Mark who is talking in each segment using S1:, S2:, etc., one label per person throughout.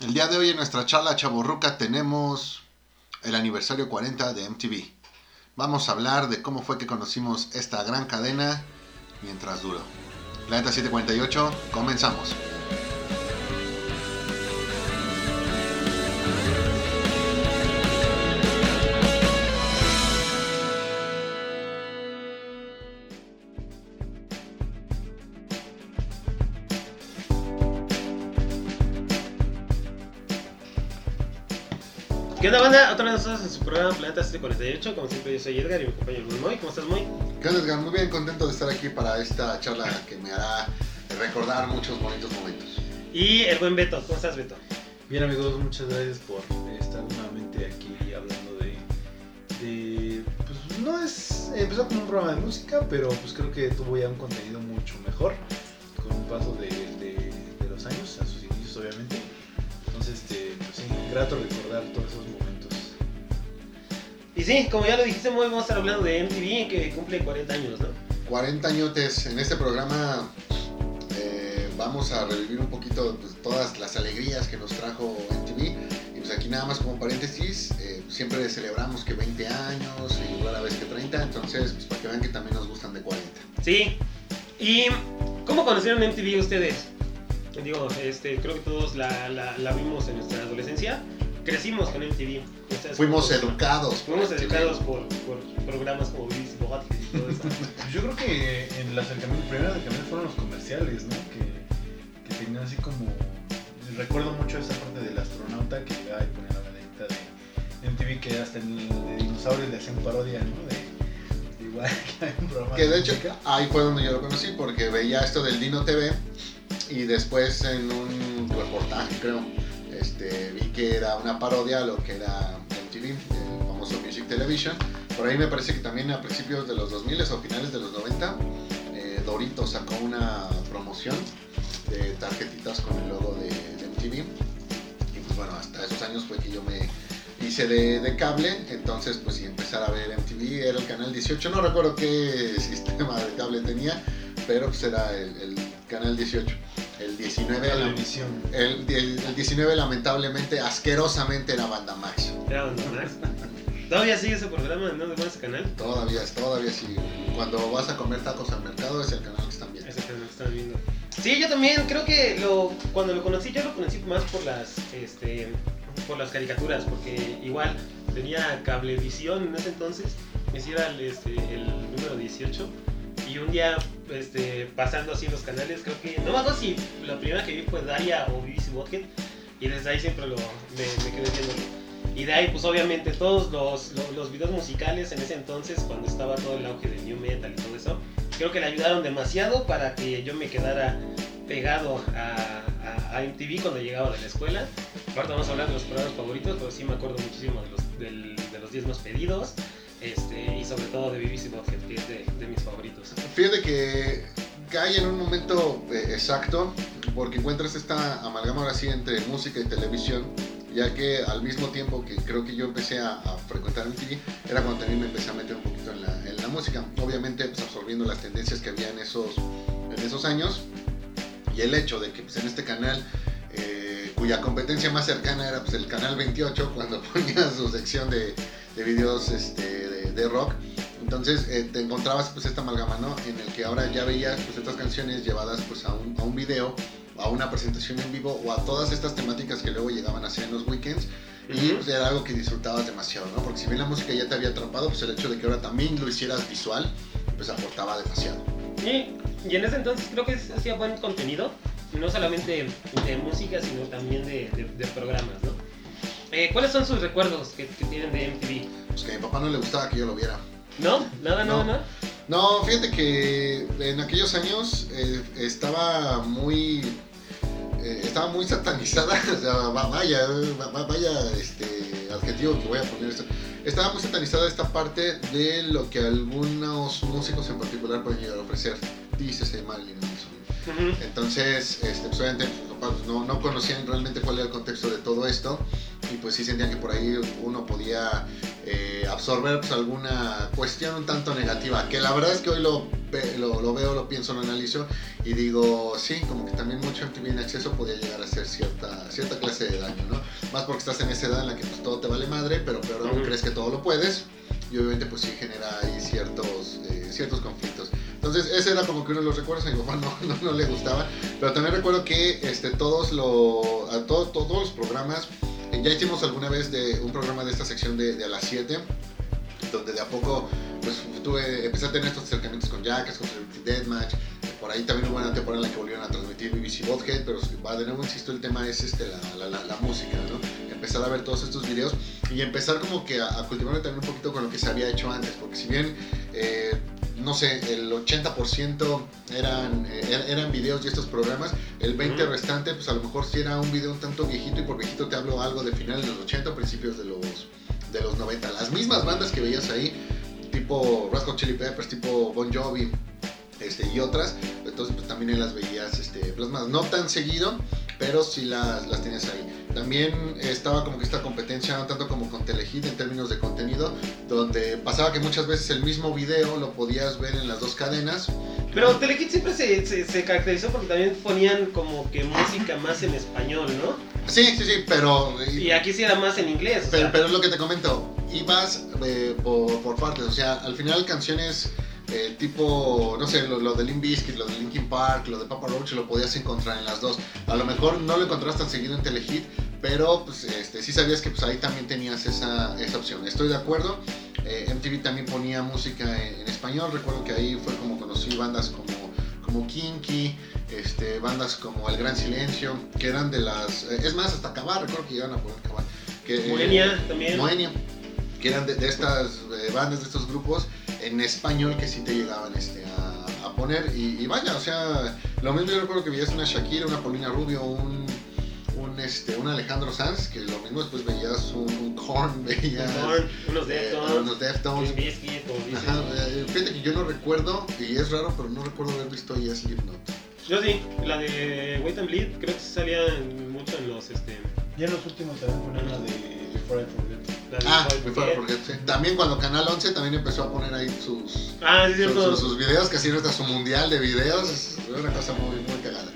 S1: El día de hoy en nuestra charla chaborruca tenemos el aniversario 40 de MTV. Vamos a hablar de cómo fue que conocimos esta gran cadena mientras duró. Planeta 748, comenzamos.
S2: ¿Qué onda, banda? Otra vez nosotros en su programa Planeta 748. Como siempre, yo soy Edgar y mi compañero Luis Moy. ¿Cómo estás, Moy?
S1: ¿Qué onda, Edgar? Muy bien, contento de estar aquí para esta charla que me hará recordar muchos bonitos momentos.
S2: Y el buen Beto. ¿Cómo estás, Beto?
S3: Bien amigos, muchas gracias por estar nuevamente aquí hablando de, de pues no es, empezó como un programa de música, pero pues creo que tuvo ya un contenido mucho mejor con un paso de, de- de los años, a sus inicios obviamente. Entonces, este, pues sí, grato recordar todos esos momentos.
S2: Y sí, como ya lo dijiste, vamos a estar hablando de MTV que cumple 40 años, ¿no?
S1: 40 añotes. En este programa eh, vamos a revivir un poquito pues, todas las alegrías que nos trajo MTV. Y pues aquí nada más como paréntesis, eh, siempre celebramos que 20 años y rara vez que 30. Entonces, pues para que vean que también nos gustan de 40.
S2: Sí. ¿Y cómo conocieron MTV ustedes? Digo, este, creo que todos la, la, la vimos en nuestra adolescencia. Crecimos con MTV. Ustedes
S1: Fuimos educados.
S2: Fuimos educados por, por programas como Beavis y todo eso.
S3: Yo creo que en el acercamiento, el primer acercamiento fueron los comerciales, ¿no? Que, que tenían así como. Recuerdo mucho esa parte del astronauta que llegaba y ponía la medallita de MTV, que hasta en el de dinosaurios le hacían parodia, ¿no? De, igual que hay un programa.
S1: Que de hecho ahí fue donde yo lo conocí porque veía esto del Dino TV y después en un reportaje creo este, vi que era una parodia a lo que era MTV, el famoso Music Television. Por ahí me parece que también a principios de los 2000 o finales de los 90 eh, Dorito sacó una promoción de tarjetitas con el logo de, de MTV y pues bueno, hasta esos años fue que yo me hice de, de cable, entonces pues sí, empezar a ver MTV, era el canal 18, no recuerdo qué sistema de cable tenía, pero pues era el, el canal 18. El 19, la-
S3: televisión.
S1: el, el- el 19 lamentablemente, asquerosamente era Banda Max.
S2: Era Banda Max. Todavía sigue ese programa, ¿no? De ese canal.
S1: Todavía, todavía sí. Cuando vas a comer tacos al mercado es el canal que están viendo.
S2: Ese canal que están viendo. Sí, yo también creo que lo, cuando lo conocí, yo lo conocí más por las, este, por las caricaturas, porque igual tenía cablevisión en ese entonces, ese era el, este, el número 18, y un día este, pasando así los canales, creo que, no me acuerdo si la primera que vi fue Daria o BBC Botket, y desde ahí siempre lo, me, me quedé viéndolo. Y de ahí, pues obviamente, todos los, los, los videos musicales en ese entonces, cuando estaba todo el auge del New Metal y todo eso, creo que le ayudaron demasiado para que yo me quedara pegado a, a- a MTV cuando llegaba de la escuela. Ahorita vamos a hablar de los programas favoritos, pero sí me acuerdo muchísimo de los, del- de los 10 más pedidos. Este, y sobre todo de Butthead, que es de, de mis favoritos.
S1: Fíjate que cae en un momento eh, exacto porque encuentras esta amalgama ahora sí entre música y televisión, ya que al mismo tiempo que creo que yo empecé a, a frecuentar MTV, era cuando también me empecé a meter un poquito en la, en la música, obviamente pues, absorbiendo las tendencias que había en esos, en esos años y el hecho de que pues, en este canal eh, cuya competencia más cercana era pues, el canal 28 cuando ponía su sección de, de videos este, de, de rock entonces eh, te encontrabas pues esta amalgama, ¿no? En el que ahora ya veías pues estas canciones llevadas pues a un, a un video, a una presentación en vivo o a todas estas temáticas que luego llegaban a hacer en los weekends y pues, era algo que disfrutabas demasiado, ¿no? Porque si bien la música ya te había atrapado, pues el hecho de que ahora también lo hicieras visual, pues aportaba demasiado.
S2: Y, y en ese entonces creo que hacía buen contenido, no solamente de música, sino también de, de- de programas, ¿no? Eh, ¿Cuáles son sus recuerdos que, que tienen de MTV?
S1: Pues que a mi papá no le gustaba que yo lo viera.
S2: ¿No? ¿Nada,
S1: No.
S2: nada, nada?
S1: No, fíjate que en aquellos años eh, estaba muy eh, estaba muy satanizada, o sea, va- vaya, va- va- vaya este adjetivo que voy a poner esto. Estaba muy satanizada esta parte de lo que algunos músicos en particular pueden llegar a ofrecer. Dícese Marilyn Manson.
S2: Ujú.
S1: Entonces, este, pues, obviamente papás no, no conocían realmente cuál era el contexto de todo esto y pues sí sentían que por ahí uno podía eh, absorber pues, alguna cuestión un tanto negativa, que la verdad es que hoy lo, lo, lo veo, lo pienso, lo analizo y digo, sí, como que también mucho MTV en exceso podía llegar a ser cierta, cierta clase de daño. más porque estás en esa edad en la que pues, todo te vale madre, pero peor aún
S2: Ujú.
S1: crees que todo lo puedes. Y obviamente pues sí genera ahí ciertos, eh, ciertos conflictos. Entonces ese era como que uno de los recuerdos, a mi papá no, no, no le gustaba. Pero también recuerdo que este, todos, lo, a todo- todos los programas, eh, ya hicimos alguna vez de un programa de esta sección de, de a las 7, donde de a poco pues tuve, empecé a tener estos acercamientos con Jackass, con Celebrity Deathmatch. Por ahí también hubo una temporada en la que volvieron a transmitir BBC Bothead, pero de nuevo insisto, el tema es este, la, la, la, la música, ¿no? Empezar a ver todos estos videos y empezar como que a, a cultivarme también un poquito con lo que se había hecho antes, porque si bien, eh, no sé, el 80% eran, eh, eran videos y estos programas, el 20%
S2: Ujú.
S1: restante, pues a lo mejor sí era un video un tanto viejito y por viejito te hablo algo de finales de los 80 o principios de los, de los 90. Las mismas bandas que veías ahí, tipo Hot Chili Peppers, tipo Bon Jovi, este, y otras, entonces pues también las veías este, plasmadas, no tan seguido, pero sí las, las tienes ahí. También estaba como que esta competencia, tanto como con Telehit en términos de contenido, donde pasaba que muchas veces el mismo video lo podías ver en las dos cadenas.
S2: Pero Telehit siempre se, se, se caracterizó porque también ponían como que música más en español, ¿no?
S1: Sí, sí, sí, pero...
S2: Y aquí sí era más en inglés.
S1: Pero, pero es lo que te comento, ibas eh, por, por partes, o sea, al final canciones eh, tipo, no sé, lo, lo de Limp Bizkit, lo de Linkin Park, lo de Papa Roach, lo podías encontrar en las dos. A lo mejor no lo encontrabas tan seguido en Telehit, pero pues, este, sí sabías que pues, ahí también tenías esa, esa opción. Estoy de acuerdo, eh, MTV también ponía música en, en español, recuerdo que ahí fue como conocí bandas como, como Kinky, este, bandas como El Gran Silencio, que eran de las... eh, es más, hasta Cabar, recuerdo que iban a poner Cabar. Que, eh,
S2: Moenia también.
S1: Moenia, que eran de, de estas bandas, de estos grupos en español que sí te llegaban este, a, a poner. Y, y vaya, o sea, lo mismo yo recuerdo que veías una Shakira, una Paulina Rubio, un, un, este, un Alejandro Sanz, que lo mismo después veías un, Korn, veías
S2: Korn, unos
S1: eh,
S2: Deftones,
S1: unos Deftones. Ajá, eh, fíjate que yo no recuerdo, y es raro, pero no recuerdo haber visto ahí a Slipknot.
S2: Yo sí, la de Wait and Bleed, creo que salía mucho en los, este...
S3: Ya en los últimos también ponen la de Before I Forget.
S2: La
S1: Ah,
S2: Forget.
S1: porque sí. También cuando Canal 11 también empezó a poner ahí sus,
S2: Ah, sí,
S1: sus, sus- sus videos, que hacían hasta su mundial de videos, es una cosa muy, muy cagada.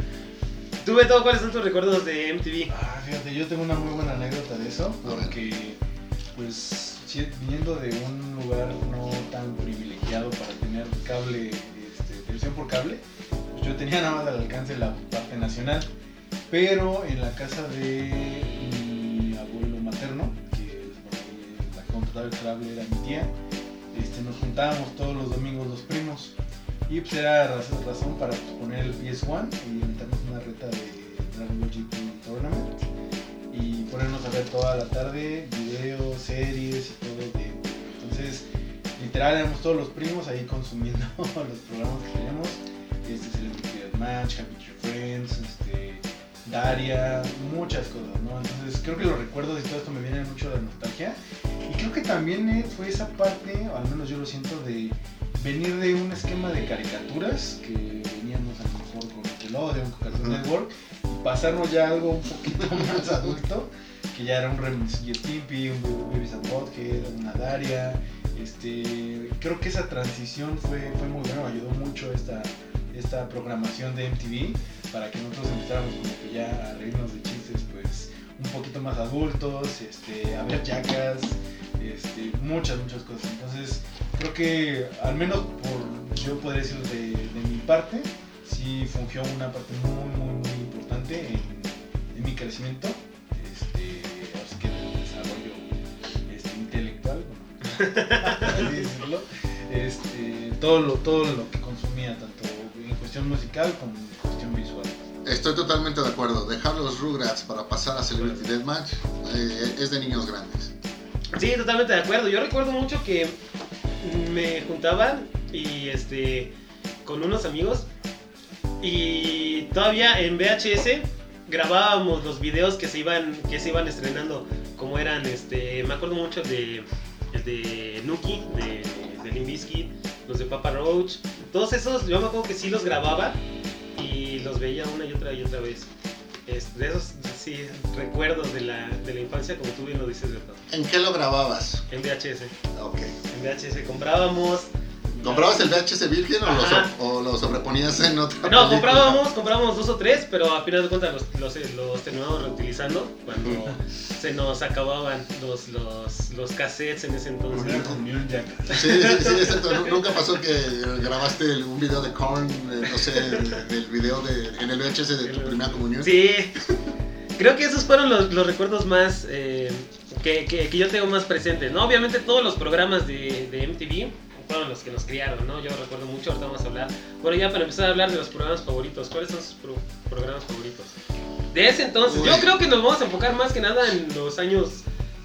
S2: Tú, Beto, ¿cuáles son tus recuerdos de MTV?
S3: Ah, fíjate, yo tengo una muy buena anécdota de eso, porque pues viniendo de un lugar no tan privilegiado para tener cable, este, televisión por cable, pues yo tenía nada más al alcance la parte nacional, pero en la casa de la que contrataba el cable era mi tía, este, nos juntábamos todos los domingos los primos. Y pues era raz- razón para poner el PS1 y meternos una reta de Dragon Ball GT Tournament y ponernos a ver toda la tarde videos, series y todo. Entonces, literal, éramos todos los primos ahí consumiendo los programas que tenemos. Este Celebrity Deathmatch, Happy Tree Friends, este, Daria, muchas cosas, ¿no? Entonces, creo que los recuerdos y todo esto me vienen mucho de nostalgia. Y creo que también eh, fue esa parte, o al menos yo lo siento, de venir de un esquema de caricaturas que veníamos a lo mejor con Nickelodeon, con Cartoon
S1: Ujú.
S3: Network, y pasarnos ya a algo un poquito más adulto, que ya era un Remington Stimpy, un Babies and Butthead, una Daria. Este, creo que esa transición fue, fue muy buena, ayudó mucho esta, esta programación de MTV para que nosotros empezáramos como que ya a reírnos de chistes pues un poquito más adultos, este, a ver jackas, este, muchas, muchas cosas. Entonces, creo que al menos por yo podría decir de, mi parte, sí fungió una parte muy, muy, muy importante en, mi crecimiento, este, así que en el desarrollo este, intelectual, así decirlo, este, todo, lo, todo lo que consumía, tanto en cuestión musical como en cuestión visual.
S1: Estoy totalmente de acuerdo. Dejar los Rugrats para pasar a Celebrity Deathmatch eh, es de niños grandes.
S2: Sí, totalmente de acuerdo. Yo recuerdo mucho que me juntaban y este con unos amigos y todavía en VHS grabábamos los videos que se iban que se iban estrenando como eran este me acuerdo mucho de el de Nuki de, de Limp Bizkit, los de Papa Roach todos esos yo me acuerdo que sí los grababa y los veía una y otra y otra vez Es- de esos sí recuerdos de la, de la infancia como tú bien lo dices Beto.
S1: ¿En qué lo grababas?
S2: en VHS
S1: Ok.
S2: en VHS comprábamos
S1: ¿Comprabas el VHS virgen o lo, so- o lo sobreponías en otra
S2: No,
S1: película?
S2: comprábamos, comprábamos dos o tres, pero a final de cuentas los, los, los terminábamos reutilizando cuando se nos acababan los, los, los cassettes en ese entonces.
S3: Primera comunión ya.
S1: Sí, sí, sí, exacto. Nu- Nunca pasó que grabaste un video de Korn, eh, no sé, el, el video de, en el VHS de tu primera comunión.
S2: Sí, creo que esos fueron los, los recuerdos más eh, que, que, que yo tengo más presentes. ¿no? Obviamente todos los programas de, de MTV fueron los que nos criaron, ¿no? Yo recuerdo mucho, ahorita vamos a hablar. Bueno, ya para empezar a hablar de los programas favoritos, ¿cuáles son sus pro- programas favoritos? De ese entonces,
S1: Uy.
S2: yo creo que nos vamos a enfocar más que nada en los años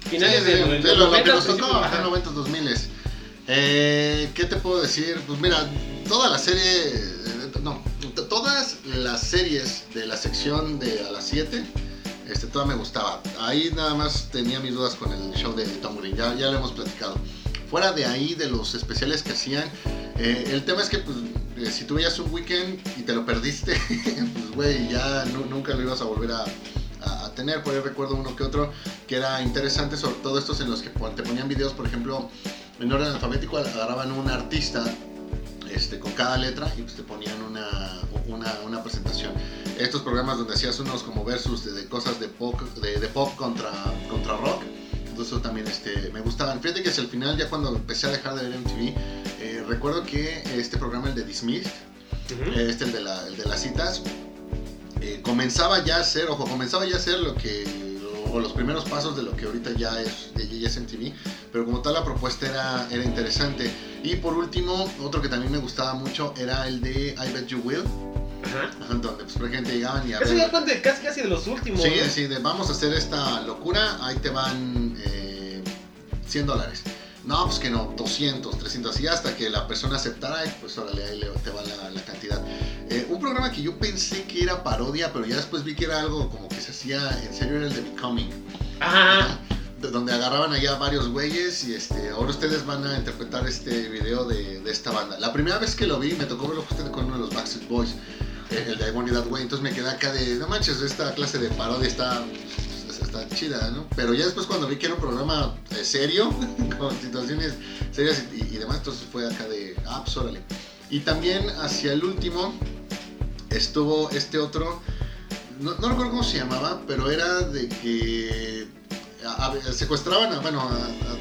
S2: finales
S1: Sí,
S2: de,
S1: sí,
S2: los
S1: de lo, lo que
S2: 90s,
S1: nos tocó
S2: principios,
S1: acá en
S2: ajá.
S1: 90 2000 eh, ¿Qué te puedo decir? Pues mira, toda la serie, eh, no, todas las series de la sección de a las 7, este, toda me gustaba. Ahí nada más tenía mis dudas con el show de Tom Green, ya, ya lo hemos platicado. Fuera de ahí, de los especiales que hacían, eh, el tema es que pues, eh, si tú veías un weekend y te lo perdiste, pues güey, ya nu- nunca lo ibas a volver a, a- a tener. Por ahí recuerdo uno que otro que era interesante, sobre todo estos en los que te ponían videos, por ejemplo, en orden alfabético, agarraban un artista este, con cada letra y pues te ponían una, una, una presentación. Estos programas donde hacías unos como versus de, de cosas de pop, de, de pop contra, contra rock. Entonces eso también este, me gustaban. Fíjate que hacia el final, ya cuando empecé a dejar de ver MTV, eh, recuerdo que este programa, el de Dismissed,
S2: Ujú.
S1: este el de, la- el de las citas, eh, comenzaba ya a ser, ojo, comenzaba ya a ser lo que, o los primeros pasos de lo que ahorita ya es, ya, es MTV, pero como tal la propuesta era, era interesante. Y por último, otro que también me gustaba mucho era el de I Bet You Will,
S2: Ajá.
S1: donde pues prácticamente llegaban y a
S2: Eso
S1: ver-
S2: ya fue de- casi, casi de los últimos.
S1: Sí,
S2: ¿no?
S1: sí, de vamos a hacer esta locura, ahí te van eh, 100 dólares. No, pues que no, 200, 300, y hasta que la persona aceptara, y pues órale, ahí te va la, la cantidad. Eh, un programa que yo pensé que era parodia, pero ya después vi que era algo como que se hacía, en serio era el de Becoming.
S2: Ajá.
S1: de- donde agarraban allá varios güeyes y este, ahora ustedes van a interpretar este video de, de esta banda. La primera vez que lo vi me tocó verlo justamente con uno de los Backstreet Boys, eh, el de I Want That Way, entonces me quedé acá de, no manches, esta clase de parodia está, está chida, ¿no? Pero ya después cuando vi que era un programa eh, serio, con situaciones serias y, y demás, entonces fue acá de, ah, pues órale. Y también hacia el último estuvo este otro, no, no recuerdo cómo se llamaba, pero era de que a- a- secuestraban, a, bueno,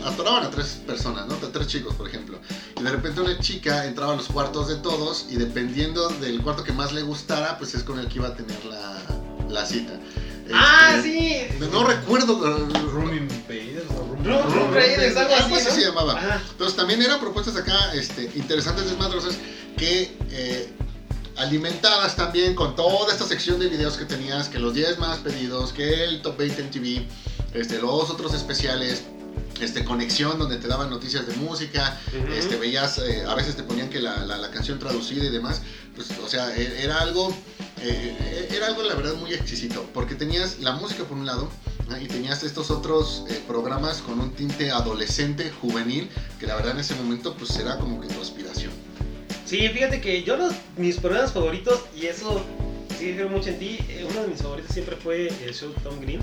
S1: atoraban a tres personas, ¿no? A tres chicos, por ejemplo. Y de repente una chica entraba a los cuartos de todos y dependiendo del cuarto que más le gustara, pues es con el que iba a tener la, la cita.
S2: Ah,
S1: Este,
S2: sí.
S1: No recuerdo.
S3: O Room,
S2: Room- Room Raiders, algo así,
S1: Algo así
S2: ¿no?
S1: se llamaba.
S2: Ajá.
S1: Entonces también eran propuestas acá este, interesantes, desmadrosas, que eh, alimentadas también con toda esta sección de videos que tenías, que los 10 más pedidos, que el top 20 en TV, este, los otros especiales, este, conexión donde te daban noticias de música, este, veías, eh, a veces te ponían que la, la- la canción traducida y demás, pues, o sea, e- era algo, eh, era algo la verdad muy exquisito, porque tenías la música por un lado, y tenías estos otros eh, programas con un tinte adolescente, juvenil, que la verdad en ese momento pues era como que tu aspiración.
S2: Sí, fíjate que yo los, mis programas favoritos, y eso sí difiere mucho en ti, eh, uno de mis favoritos siempre fue el show Tom Green.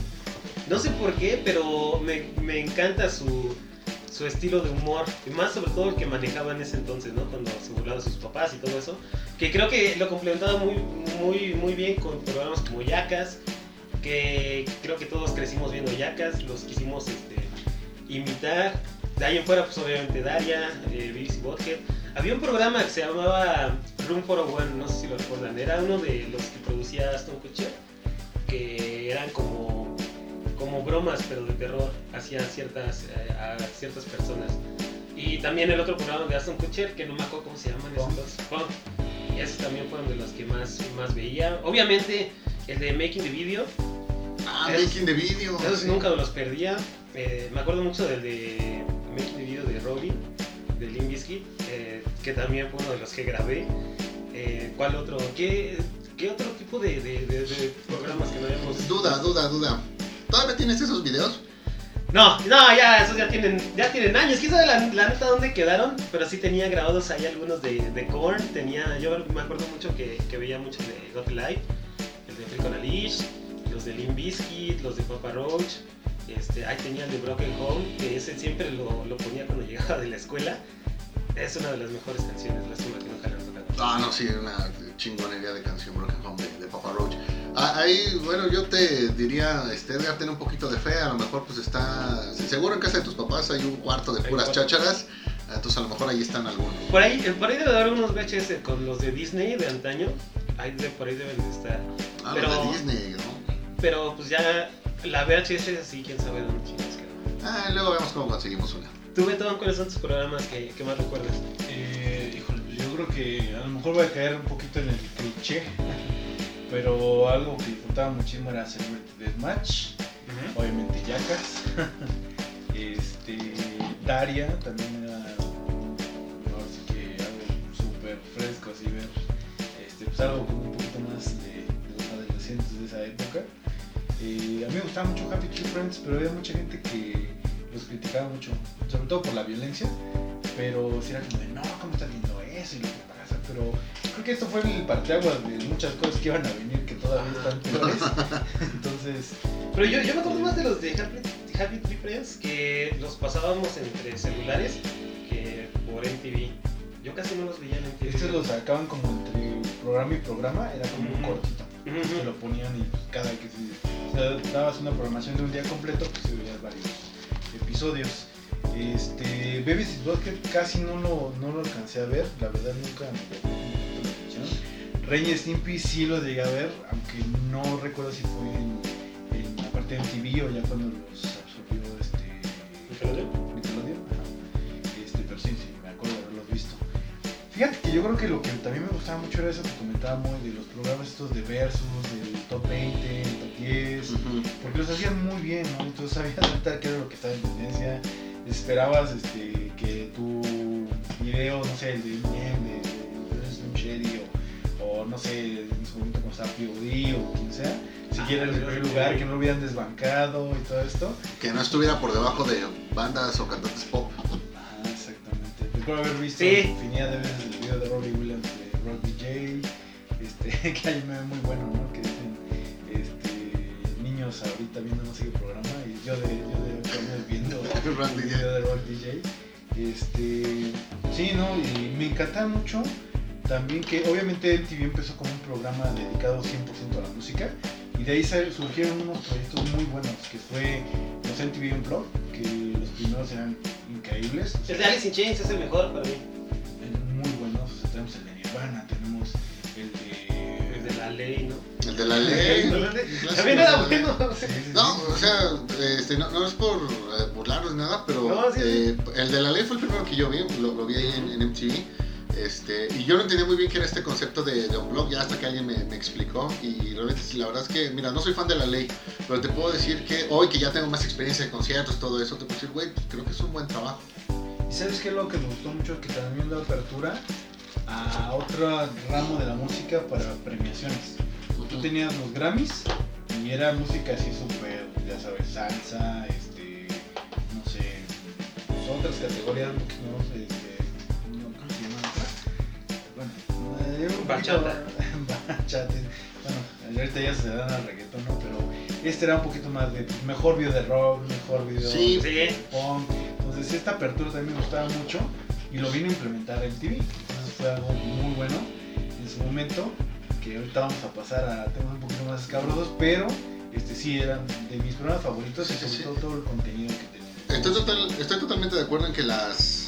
S2: No sé por qué, pero me, me encanta su, su estilo de humor, y más sobre todo el que manejaba en ese entonces, ¿no? Cuando se burlaba de sus papás y todo eso, que creo que lo complementaba muy, muy, muy bien con programas como Yacas, que creo que todos crecimos viendo Yacas, los quisimos este, imitar. De ahí en fuera, pues obviamente Daria, eh, Beavis y Butthead. Había un programa que se llamaba Room 401, no sé si lo recuerdan, era uno de los que producía Aston Kutcher, que eran como, como bromas, pero de terror, hacia ciertas, eh, a ciertas personas. Y también el otro programa de Aston Kutcher, que no me acuerdo cómo se llaman esos dos. Y esos también fueron de los que más, más veía. Obviamente, el de Making the Video,
S1: Ah,
S2: Es-
S1: making the video.
S2: esos
S1: sí.
S2: nunca los perdía. Eh, me acuerdo mucho del de Making the Video de Rolling, de Limp Bizkit, eh, que también fue uno de los que grabé. Eh, ¿Cuál otro? ¿Qué, qué otro tipo de, de- de- de programas que no habíamos
S1: Duda, duda, duda. ¿Todavía tienes esos videos?
S2: No, no, ya, esos ya tienen, ya tienen años. Quién sabe la, la neta dónde quedaron, pero sí tenía grabados ahí algunos de, de Korn. Tenía, yo me acuerdo mucho que, que veía mucho de Got Life, el de Freak on a Leash, los de Limp Bizkit, los de Papa Roach. Este, ahí tenía el de Broken Home, que ese siempre lo, lo ponía cuando llegaba de la escuela. Es una de las mejores canciones, lástima que nunca la han tocado.
S1: Ah, no, sí, una chingonería de canción Broken Home de, de Papa Roach. Ah, ahí, bueno, yo te diría, este, Edgar, ten un poquito de fe, a lo mejor pues está, seguro en casa de tus papás hay un cuarto de puras chácharas, entonces a lo mejor ahí están algunos.
S2: Por ahí, eh, por ahí debe de haber unos VHS con los de Disney de antaño. Ahí de, por ahí deben de estar.
S1: Ah,
S2: Pero-
S1: los de Disney, ¿no?
S2: Pero pues ya la VHS sí, quién sabe dónde chingados quedó.
S1: Ah, luego vemos cómo conseguimos una.
S2: Tú, Beto, ¿cuáles son tus programas que, que más recuerdas?
S3: Eh, híjole, pues yo creo que a lo mejor voy a caer un poquito en el cliché, pero algo que disfrutaba muchísimo era Celebrity Deathmatch, obviamente Jackass, este, Daria también era ahora sí que algo súper fresco así ver, este, pues algo como un poquito más de, de los adolescentes de esa época. Eh, a mí me gustaba mucho Happy Tree Friends, pero había mucha gente que los criticaba mucho, sobre todo por la violencia, pero si era como de, no, ¿cómo estás viendo eso? Y lo que pasa, pero creo que esto fue el parteaguas de muchas cosas que iban a venir que todavía están peores. Entonces,
S2: Pero yo, yo me acuerdo más de los de Happy, Tree Friends que los pasábamos entre celulares que por MTV. Yo casi no los veía en MTV.
S3: estos los sacaban como entre programa y programa, era como un cortito. Se lo ponían y pues, cada que se, o sea, dabas una programación de un día completo, pues se veías varios episodios. Este, y Butthead casi no lo, no lo alcancé a ver, la verdad nunca me atención. Ren y Stimpy sí lo llegué a ver, aunque no recuerdo si fue en, en la parte de MTV o ya cuando los absorbió este,
S2: ¿Nickelodeon?
S3: Nickelodeon. Ajá. Este, pero sí, sí, me acuerdo de haberlos visto. Fíjate que yo creo que lo que también me gustaba mucho era eso que comentábamos de los programas estos de Versus, del Top 20, el Top 10,
S1: Ujú.
S3: porque los hacían muy bien, ¿no? Entonces sabías ahorita qué era lo que estaba en tendencia, esperabas este, que tu video, no sé, el de Eminem, de, de Slim Shady o, no sé, en su momento como estaba POD o quien sea, siguiera en el
S2: Ah,
S3: primer lugar, que no lo hubieran desbancado y todo esto.
S1: Que no estuviera por debajo de bandas o cantantes pop.
S3: Ajá, exactamente. Recuerdo haber visto
S2: Sí.
S3: infinidad de veces el video de Robbie Williams de Rock DJ, este, que hay un meme muy bueno, ¿no? Que dicen, este, niños ahorita viendo no sé qué programa, y yo de, yo de viendo el video de Rock DJ. Este, sí, ¿no? Y me encantaba mucho también que obviamente MTV empezó como un programa dedicado 100% a la música y de ahí surgieron unos proyectos muy buenos que fue los MTV Unplugged, que los primeros eran increíbles.
S2: El de Alice in Chains es el mejor para mí.
S3: muy buenos. O sea, tenemos el de Nirvana, tenemos el de.
S2: El de la ley, ¿no?
S1: El de la ley.
S2: También era bueno.
S1: No, o sea, este, no, no es por eh, burlarnos ni nada, pero
S2: No, sí, sí.
S1: eh, el de la ley fue el primero que yo vi, lo, lo vi ahí en, en MTV. Este, y yo no entendía muy bien qué era este concepto de, de un blog, ya hasta que alguien me, me explicó. Y realmente, la verdad es que, mira, no soy fan de la ley, pero te puedo decir que hoy que ya tengo más experiencia en conciertos, todo eso, te puedo decir, güey, pues, creo que es un buen trabajo.
S3: ¿Y sabes qué es lo que me gustó mucho? Que también da apertura a otro ramo de la música para premiaciones. Tú tenías los Grammys y era música así súper, ya sabes, salsa, este, no sé, pues, otras categorías, no sé,
S2: Bachata.
S3: Bachata. Bueno, ahorita ya se dan al reggaetón, ¿no? Pero este era un poquito más de mejor video de rock, mejor video
S1: Sí.
S3: de
S2: Sí.
S3: punk. Entonces esta apertura también me gustaba mucho y lo vino a implementar en TV. Entonces fue algo muy bueno en su momento, que ahorita vamos a pasar a temas un poquito más escabrosos, pero este sí eran de mis programas favoritos y sobre
S1: sí.
S3: todo todo el contenido que.
S1: Estoy, total- estoy totalmente de acuerdo en que las,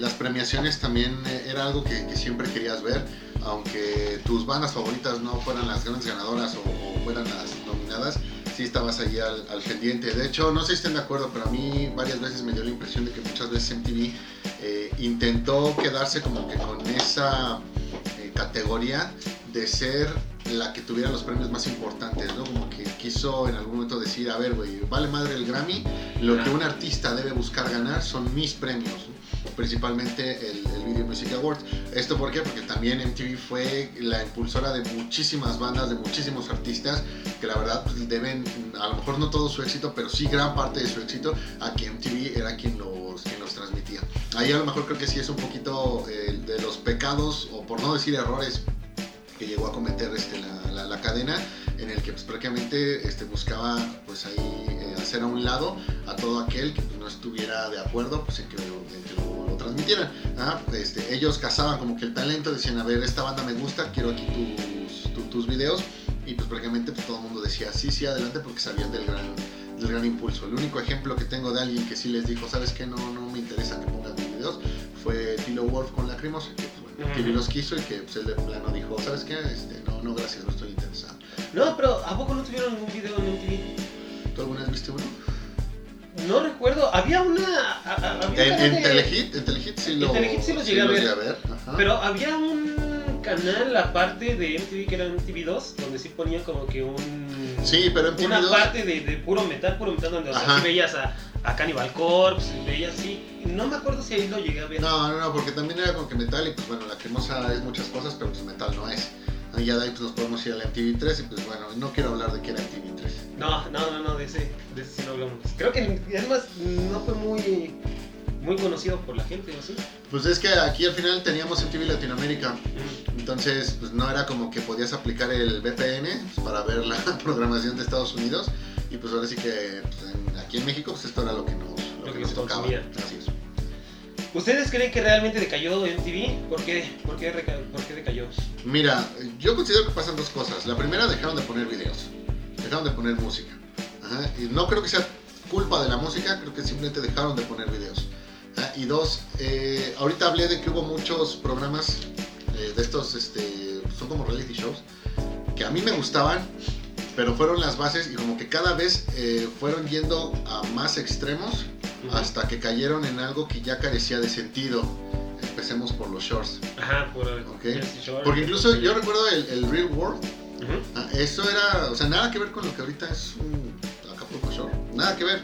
S1: las premiaciones también eh, era algo que, que siempre querías ver, aunque tus bandas favoritas no fueran las grandes ganadoras o, o fueran las nominadas, sí estabas ahí al, al pendiente. De hecho, no sé si estén de acuerdo, pero a mí varias veces me dio la impresión de que muchas veces MTV eh, intentó quedarse como que con esa eh, categoría de ser la que tuviera los premios más importantes, ¿no? Como que quiso en algún momento decir, a ver, güey, vale madre el Grammy, lo que un artista debe buscar ganar son mis premios. Principalmente el, el Video Music Awards. ¿Esto por qué? Porque también MTV fue la impulsora de muchísimas bandas, de muchísimos artistas, que la verdad pues, deben, a lo mejor no todo su éxito, pero sí gran parte de su éxito a que MTV era quien los, quien los transmitía. Ahí a lo mejor creo que sí es un poquito eh, de los pecados, o por no decir errores, que llegó a cometer este, la, la- la cadena en el que pues, prácticamente este, buscaba pues ahí eh, hacer a un lado a todo aquel que estuviera de acuerdo pues, en que, en que lo, lo transmitieran. ¿ah? Este, ellos cazaban como que el talento, decían, a ver, esta banda me gusta, quiero aquí tus, tu- tus videos. Y pues prácticamente pues, todo el mundo decía, sí, sí, adelante, porque sabían del gran, del gran impulso. El único ejemplo que tengo de alguien que sí les dijo, ¿sabes qué? No, no me interesa que pongan mis videos, fue Tilo Wolf con Lacrimosa, que, pues, bueno, que
S2: Ujú.
S1: los quiso y que pues, él de plano dijo, ¿sabes qué? Este, no, no, gracias, no estoy interesado.
S2: No, pero ¿a poco no tuvieron ningún video en MTV?
S1: ¿Tú alguna vez viste uno?
S2: No recuerdo. Había una. a- a- había un
S1: En, en
S2: de-
S1: Telehit, en Telehit sí,
S2: En
S1: lo,
S2: Telehit sí los llegué a ver. Pero había un canal aparte de MTV que era MTV2, donde sí ponían como que un.
S1: Sí, pero en
S2: Una
S1: TV2
S2: parte de, de puro metal, puro metal, donde o sea,
S1: Ajá.
S2: sí veías a, a Cannibal Corpse, veías así. No me acuerdo si ahí lo llegué a ver.
S1: No, no, no, porque también era como que metal y pues bueno, la cremosa es muchas cosas, pero pues metal no es. Y ya de ahí pues nos podemos ir a la MTV3 y pues bueno, no quiero hablar de que era MTV3.
S2: No, no, no, no, de ese, de ese sí no hablamos. Creo que además no fue muy, muy conocido por la gente, ¿o sí?
S1: Pues es que aquí al final teníamos MTV Latinoamérica, entonces pues no era como que podías aplicar el VPN pues, para ver la programación de Estados Unidos y pues ahora sí que pues, en- aquí en México pues esto era lo que nos, lo
S2: Lo
S1: que nos tocaba. Así es.
S2: ¿Ustedes creen que realmente decayó MTV? ¿Por qué, por qué, por qué decayó?
S1: Mira, yo considero que pasan dos cosas. La primera, dejaron de poner videos, dejaron de poner música. Ajá, Y no creo que sea culpa de la música, creo que simplemente dejaron de poner videos. Ajá, Y dos, eh, ahorita hablé de que hubo muchos programas eh, de estos, este, son como reality shows, que a mí me gustaban, pero fueron las bases y como que cada vez eh, fueron yendo a más extremos hasta que cayeron en algo que ya carecía de sentido. Empecemos por los shorts.
S2: Ajá, por
S1: Ok.
S2: Jersey Shore.
S1: Porque incluso yo recuerdo el, el Real World,
S2: Ujú.
S1: ah, eso era, o sea, nada que ver con lo que ahorita es un Acapulco Shore, nada que ver.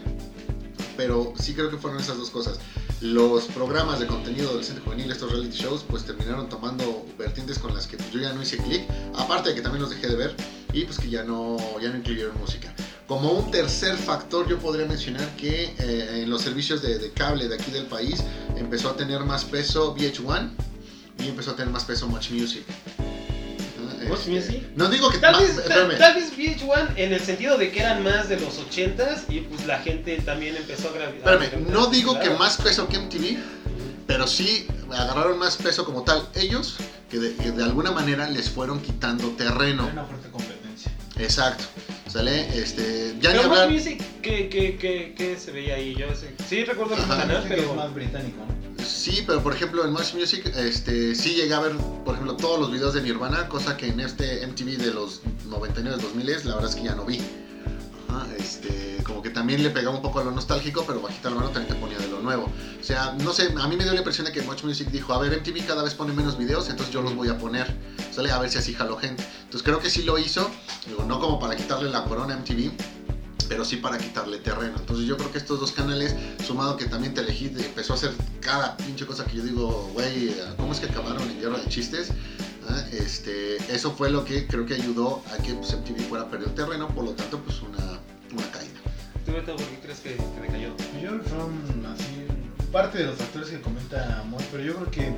S1: Pero sí creo que fueron esas dos cosas. Los programas de contenido adolescente juvenil, estos reality shows, pues terminaron tomando vertientes con las que pues, yo ya no hice clic, aparte de que también los dejé de ver y pues que ya no, ya no incluyeron música. Como un tercer factor yo podría mencionar que eh, en los servicios de, de cable de aquí del país empezó a tener más peso VH1 y empezó a tener más peso Much Music. Este,
S2: Music.
S1: No digo que...
S2: Tal vez, tal,
S1: espérame.
S2: tal vez VH1 en el sentido de que eran más de los 80s y pues la gente también empezó a gravitar.
S1: Espérame, no digo que más peso que MTV, pero sí agarraron más peso como tal ellos, que de, que de alguna manera les fueron quitando terreno.
S3: Una fuerte competencia.
S1: Exacto. ¿Sale? Este, ya ni
S2: Pero Much
S1: hablar...
S2: Music, ¿qué, qué, qué, qué se veía ahí? Yo sé- sí recuerdo
S1: Ajá.
S2: canal,
S3: que
S2: pero...
S3: es más británico, ¿no?
S1: Sí, pero por ejemplo en Much Music este, sí llegué a ver, por ejemplo, todos los videos de Nirvana, cosa que en este MTV de los 99, 2000 la verdad es que ya no vi. Este, como que también le pegaba un poco a lo nostálgico, pero bajita la mano también te ponía de lo nuevo. O sea, no sé, a mí me dio la impresión de que Much Music dijo, a ver, MTV cada vez pone menos videos, entonces yo los voy a poner. Sale a ver si así jaló gente. Entonces creo que sí lo hizo, digo, no como para quitarle la corona a MTV, pero sí para quitarle terreno. Entonces yo creo que estos dos canales, sumado que también Telehit empezó a hacer cada pinche cosa que yo digo, güey, ¿cómo es que acabaron en guerra de chistes? Este, eso fue lo que creo que ayudó a que pues, MTV fuera perdiendo terreno, por lo tanto, pues una, una caída.
S2: ¿Tú, Beto, por qué crees que, que decayó?
S3: Yo creo que son así parte de los factores que comenta Moy, pero yo creo que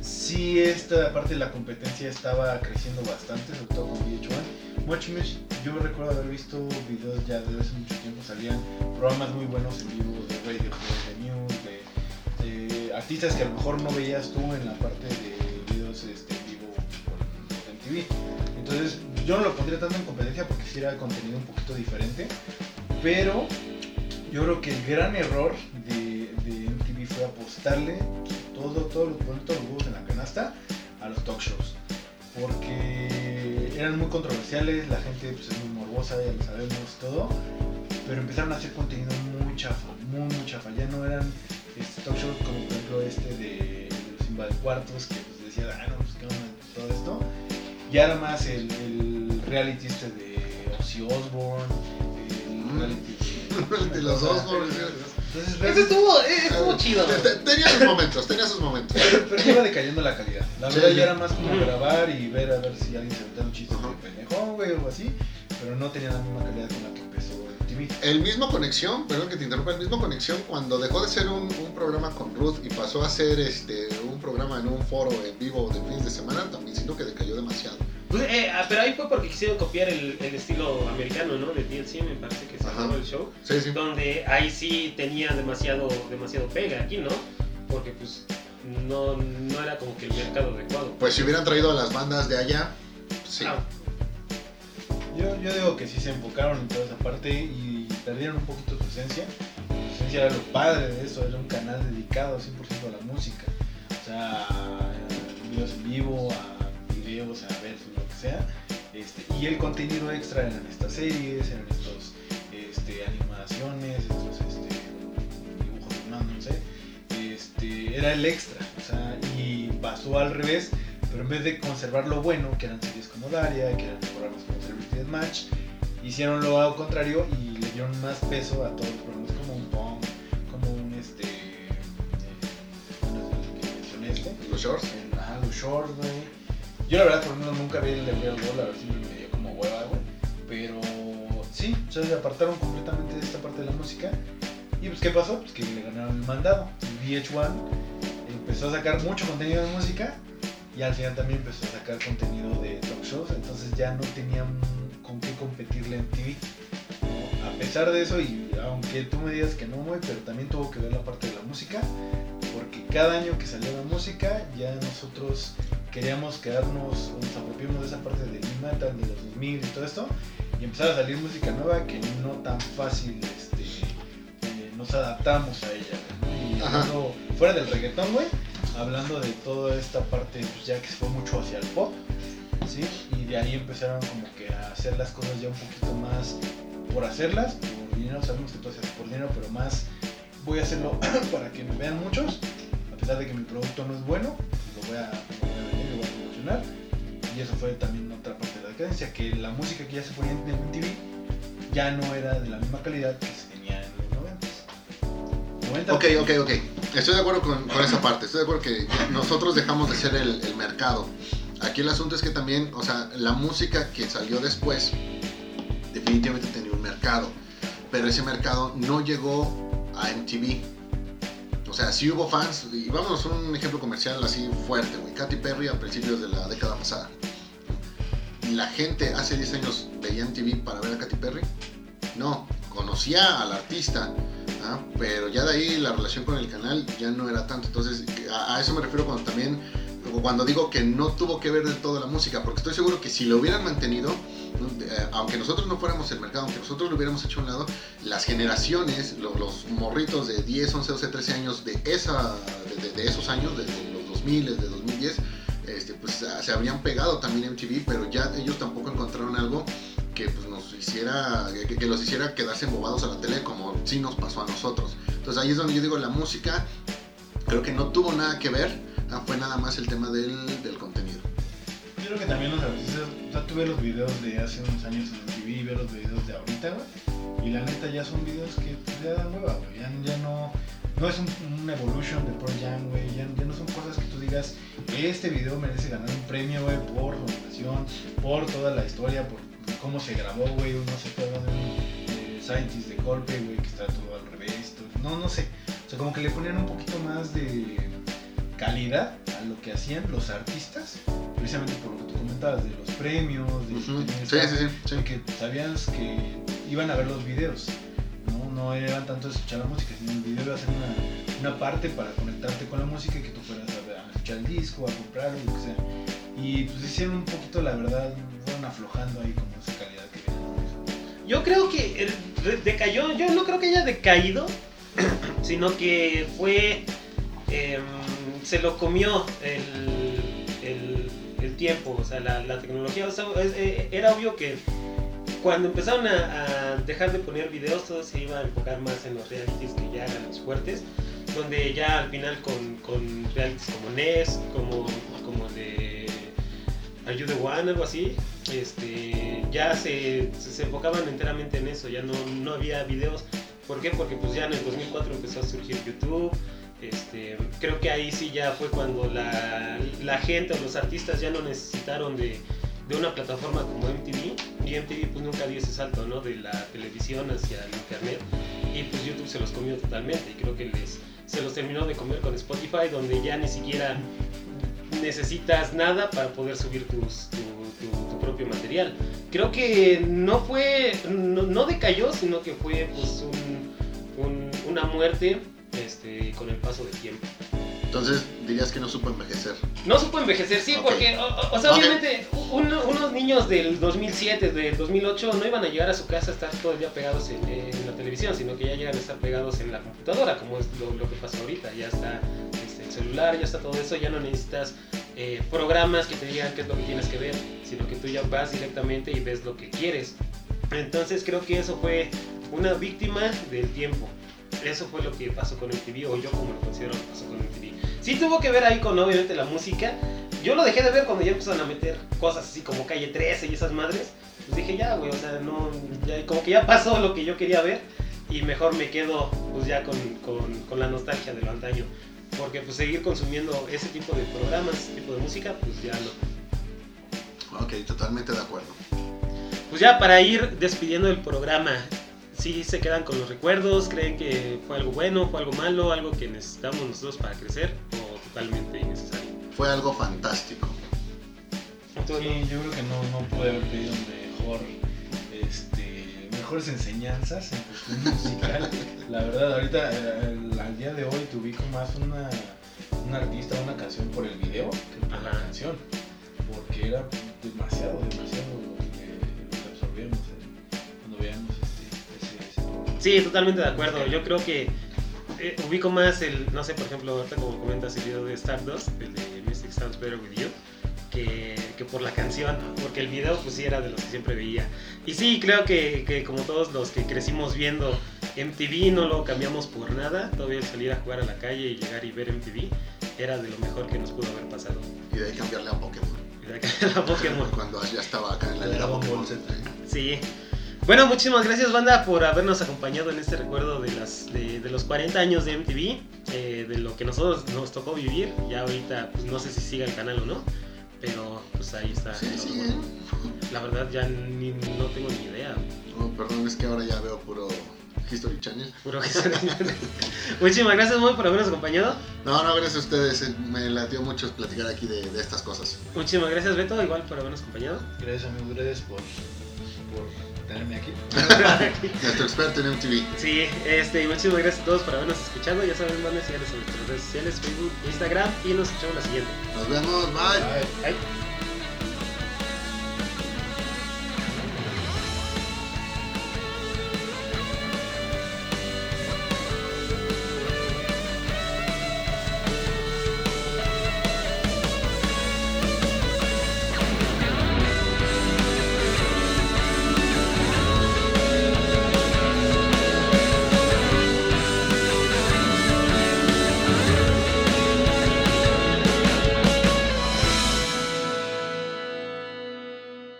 S3: sí esta parte de la competencia estaba creciendo bastante, sobre todo con VH1. Much Music, yo recuerdo haber visto videos ya desde hace mucho tiempo, salían programas muy buenos en vivo de radio, de news, de, de artistas que a lo mejor no veías tú en la parte de videos este, Entonces yo no lo pondría tanto en competencia porque sí era contenido un poquito diferente, pero yo creo que el gran error de, de MTV fue apostarle todo, todos los huevos en la canasta a los talk shows. Porque eran muy controversiales, la gente pues, es muy morbosa, ya lo sabemos todo. Pero empezaron a hacer contenido muy chafa, muy, muy chafa. Ya no eran este, talk shows como por ejemplo este de, los invadcuartos que pues, decía, ah, no, pues qué onda, todo esto. Ya era más el, el reality este de Ozzy Osbourne, el
S1: Mm.
S3: reality de,
S1: De los por-
S3: Entonces,
S2: Ese estuvo, eh, estuvo chido.
S1: Te- te- Tenía sus momentos, tenía sus momentos.
S3: pero, pero iba decayendo la calidad. La
S1: Sí,
S3: verdad
S1: sí.
S3: ya era más como grabar y ver a ver si alguien se aventaba un chiste
S1: Ajá.
S3: de pendejón, güey, o algo así. Pero no tenía la misma calidad con la que empezó el TV.
S1: El mismo Conexión, perdón que te interrumpa, el mismo Conexión cuando dejó de ser un, un programa con Ruth y pasó a ser este programa en un foro en vivo de fines de semana, también siento que decayó demasiado.
S2: Pues, eh, ah, pero ahí fue porque quisieron copiar el, el estilo americano, ¿no? De TLC, me parece que se llamó el show.
S1: Sí, sí.
S2: Donde ahí sí tenía demasiado, demasiado pega, aquí no. Porque pues no, no era como que el mercado adecuado.
S1: Pues si hubieran traído a las bandas de allá, sí.
S2: Ah,
S3: Yo, yo digo que sí se enfocaron en toda esa parte y perdieron un poquito su esencia. Su esencia era lo padre de eso, era un canal dedicado 100% a la música. A videos en vivo, a videos, a versos, lo que sea. Este, y el contenido extra eran estas series, eran estos este, animaciones, estos este, dibujos animados, no sé. Este, era el extra. O sea, y pasó al revés pero en vez de conservar lo bueno, que eran series como Daria, que eran programas como Celebrity Deathmatch, hicieron lo contrario y le dieron más peso a todos los programas
S1: Los shorts.
S3: Ajá, los shorts, güey. Yo la verdad por lo menos nunca vi el de Real World, a ver si me dio como hueva, güey. Pero sí, o sea, se apartaron completamente de esta parte de la música. Y pues, ¿qué pasó? Pues que le ganaron el mandado. Y VH1 empezó a sacar mucho contenido de música y al final también empezó a sacar contenido de talk shows. Entonces ya no tenían con qué competirle en TV. A pesar de eso, y aunque tú me digas que no, güey, pero también tuvo que ver la parte de la música. Cada año que salió la música, ya nosotros queríamos quedarnos, nos apropiamos de esa parte del metal, de los 2000 y todo esto, y empezar a salir música nueva que no tan fácil este, eh, nos adaptamos a ella. ¿no? Y
S1: Ajá.
S3: hablando, fuera del reggaetón, güey, hablando de toda esta parte, pues ya que se fue mucho hacia el pop, ¿sí? Y de ahí empezaron como que a hacer las cosas ya un poquito más por hacerlas, por dinero, sabemos que tú haces por dinero, pero más voy a hacerlo para que me vean muchos, pesar de que mi producto no es bueno, lo voy a, lo voy lo voy a promocionar. Y eso fue también otra parte de la decadencia, que la música que ya se ponía en MTV ya no era de la misma calidad que se tenía en los 90. 90
S1: Ok, ok, ok. Estoy de acuerdo con, esa parte. Estoy de acuerdo que nosotros dejamos de ser el mercado. Aquí el asunto es que también, o sea, la música que salió después definitivamente tenía un mercado. Pero ese mercado no llegó a MTV. O sea, sí hubo fans. Y vámonos a un ejemplo comercial así fuerte, güey. Katy Perry a principios de la década pasada. ¿La gente hace 10 años veía MTV para ver a Katy Perry? No, conocía al artista, ¿ah? pero ya de ahí la relación con el canal ya no era tanto. Entonces, a eso me refiero cuando también, cuando digo que no tuvo que ver del todo la música, porque estoy seguro que si lo hubieran mantenido. Eh, aunque nosotros no fuéramos el mercado, aunque nosotros lo hubiéramos hecho a un lado, las generaciones, lo- los morritos de 10, 11, 12, 13 años de, esa, de, de- de esos años, de, de los 2000, de 2010, este, pues ah, se habrían pegado también MTV, pero ya ellos tampoco encontraron algo que pues, nos hiciera, que, que los hiciera quedarse embobados a la tele como sí nos pasó a nosotros. Entonces ahí es donde yo digo, la música creo que no tuvo nada que ver, ah, fue nada más el tema del, contenido.
S3: Yo creo que también los artistas, tú ves los videos de hace unos años en MTV y ves los videos de ahorita, güey, y la neta ya son videos que ya dan hueva, güey, ya, ya no, no es un, un evolution de Pearl Jam, güey, ya, ya no son cosas que tú digas, este video merece ganar un premio, güey, por su animación, por toda la historia, por cómo se grabó, güey, no sé, todo de eh, Scientist de golpe, güey, que está todo al revés, no, no sé, o sea, como que le ponían un poquito más de calidad a lo que hacían los artistas, precisamente por lo que tú comentabas, de los premios, de
S1: Ujú.
S3: tener
S1: Sí,
S3: esta-
S1: sí, sí, sí.
S3: de que sabías que iban a ver los videos, ¿no? No eran tanto escuchar la música, sino el video iba a ser una, una parte para conectarte con la música y que tú fueras a, ver- a escuchar el disco, a comprarlo, lo que sea. Y pues hicieron un poquito, la verdad, fueron aflojando ahí como esa calidad que tenían.
S2: Yo creo que eh, decayó, yo no creo que haya decaído, sino que fue, em, se lo comió el, el- el tiempo, o sea, la, la tecnología. O sea, eh, era obvio que cuando empezaron a, a dejar de poner videos, todo se iba a enfocar más en los realities que ya eran los fuertes, donde ya al final con, con realities como NES, como, como de Are You the One, algo así, este, ya se, se, se enfocaban enteramente en eso, ya no, no había videos. ¿Por qué? Porque pues ya en el 2004 empezó a surgir YouTube. Este, creo que ahí sí ya fue cuando la, gente o los artistas ya no necesitaron de, una plataforma como MTV y MTV pues nunca dio ese salto ¿no? de la televisión hacia el internet y pues YouTube se los comió totalmente y creo que les se los terminó de comer con Spotify donde ya ni siquiera necesitas nada para poder subir tu, propio material. Creo que no fue, no, decayó, sino que fue pues un- un- una muerte este, con el paso del tiempo.
S1: Entonces dirías que no supo envejecer.
S2: No supo envejecer, sí, porque, o, sea, obviamente, uno- unos niños del 2007, del 2008, no iban a llegar a su casa a estar todo el día pegados en, en la televisión, sino que ya llegan a estar pegados en la computadora, como es lo, lo que pasa ahorita. Ya está este, el celular, ya está todo eso, ya no necesitas eh, programas que te digan qué es lo que tienes que ver, sino que tú ya vas directamente y ves lo que quieres. Entonces creo que eso fue una víctima del tiempo. Eso fue lo que pasó con MTV, o yo como lo considero que pasó con MTV. Sí tuvo que ver ahí con obviamente la música. Yo lo dejé de ver cuando ya empezaron a meter cosas así como Calle 13 y esas madres. Pues dije, ya, güey, o sea, no, ya, como que ya pasó lo que yo quería ver y mejor me quedo pues ya con, con, con la nostalgia de lo antaño. Porque pues seguir consumiendo ese tipo de programas, ese tipo de música, pues ya no.
S1: Ok, totalmente de acuerdo.
S2: Pues ya para ir despidiendo el programa, si se quedan con los recuerdos, creen que fue algo bueno, fue algo malo, algo que necesitamos nosotros para crecer o totalmente innecesario.
S1: Fue algo fantástico.
S2: Entonces,
S3: Sí, yo creo que no, no pude haber pedido mejor, este, mejores enseñanzas en cuestión musical. La verdad, ahorita, eh, al- día de hoy, te ubico más una, un artista, una canción por el video que por la canción. Porque era demasiado, demasiado
S2: Sí, totalmente de acuerdo. Yo creo que eh, ubico más el, no sé, por ejemplo, ahorita como comentas el video de Stardust, el de Music Sounds Better With You, que, que por la canción, porque el video pues sí era de los que siempre veía. Y sí, creo que, que como todos los que crecimos viendo MTV, no lo cambiamos por nada. Todavía el salir a jugar a la calle y llegar y ver MTV era de lo mejor que nos pudo haber pasado.
S1: Y de ahí cambiarle a Pokémon.
S2: Y de acá la Pokémon.
S1: Cuando ya estaba acá en la era Pokémon.
S3: Z.
S2: Sí. Bueno, muchísimas gracias banda por habernos acompañado en este recuerdo de, las, de, de los 40 años de MTV, eh, de lo que nosotros nos tocó vivir. Ya ahorita pues, no sé si siga el canal o no, pero pues ahí está.
S1: Sí, sí.
S2: bueno. La verdad ya ni, no tengo ni idea.
S1: Oh, perdón, es que ahora ya veo puro History Channel.
S2: Puro que se- Muchísimas gracias muy por habernos acompañado.
S1: No, no, gracias a ustedes. eh, Me latió mucho platicar aquí de, de estas cosas.
S2: Muchísimas gracias Beto, igual por habernos acompañado.
S3: Gracias, amigos, gracias por tenerme aquí.
S1: Nuestro experto en MTV.
S2: Sí, este, y muchísimas gracias a todos por habernos escuchado. Ya saben, van a seguirnos en nuestras redes sociales, Facebook, Instagram y nos escuchamos la siguiente.
S1: Nos vemos, bye.
S3: Bye.
S2: Bye.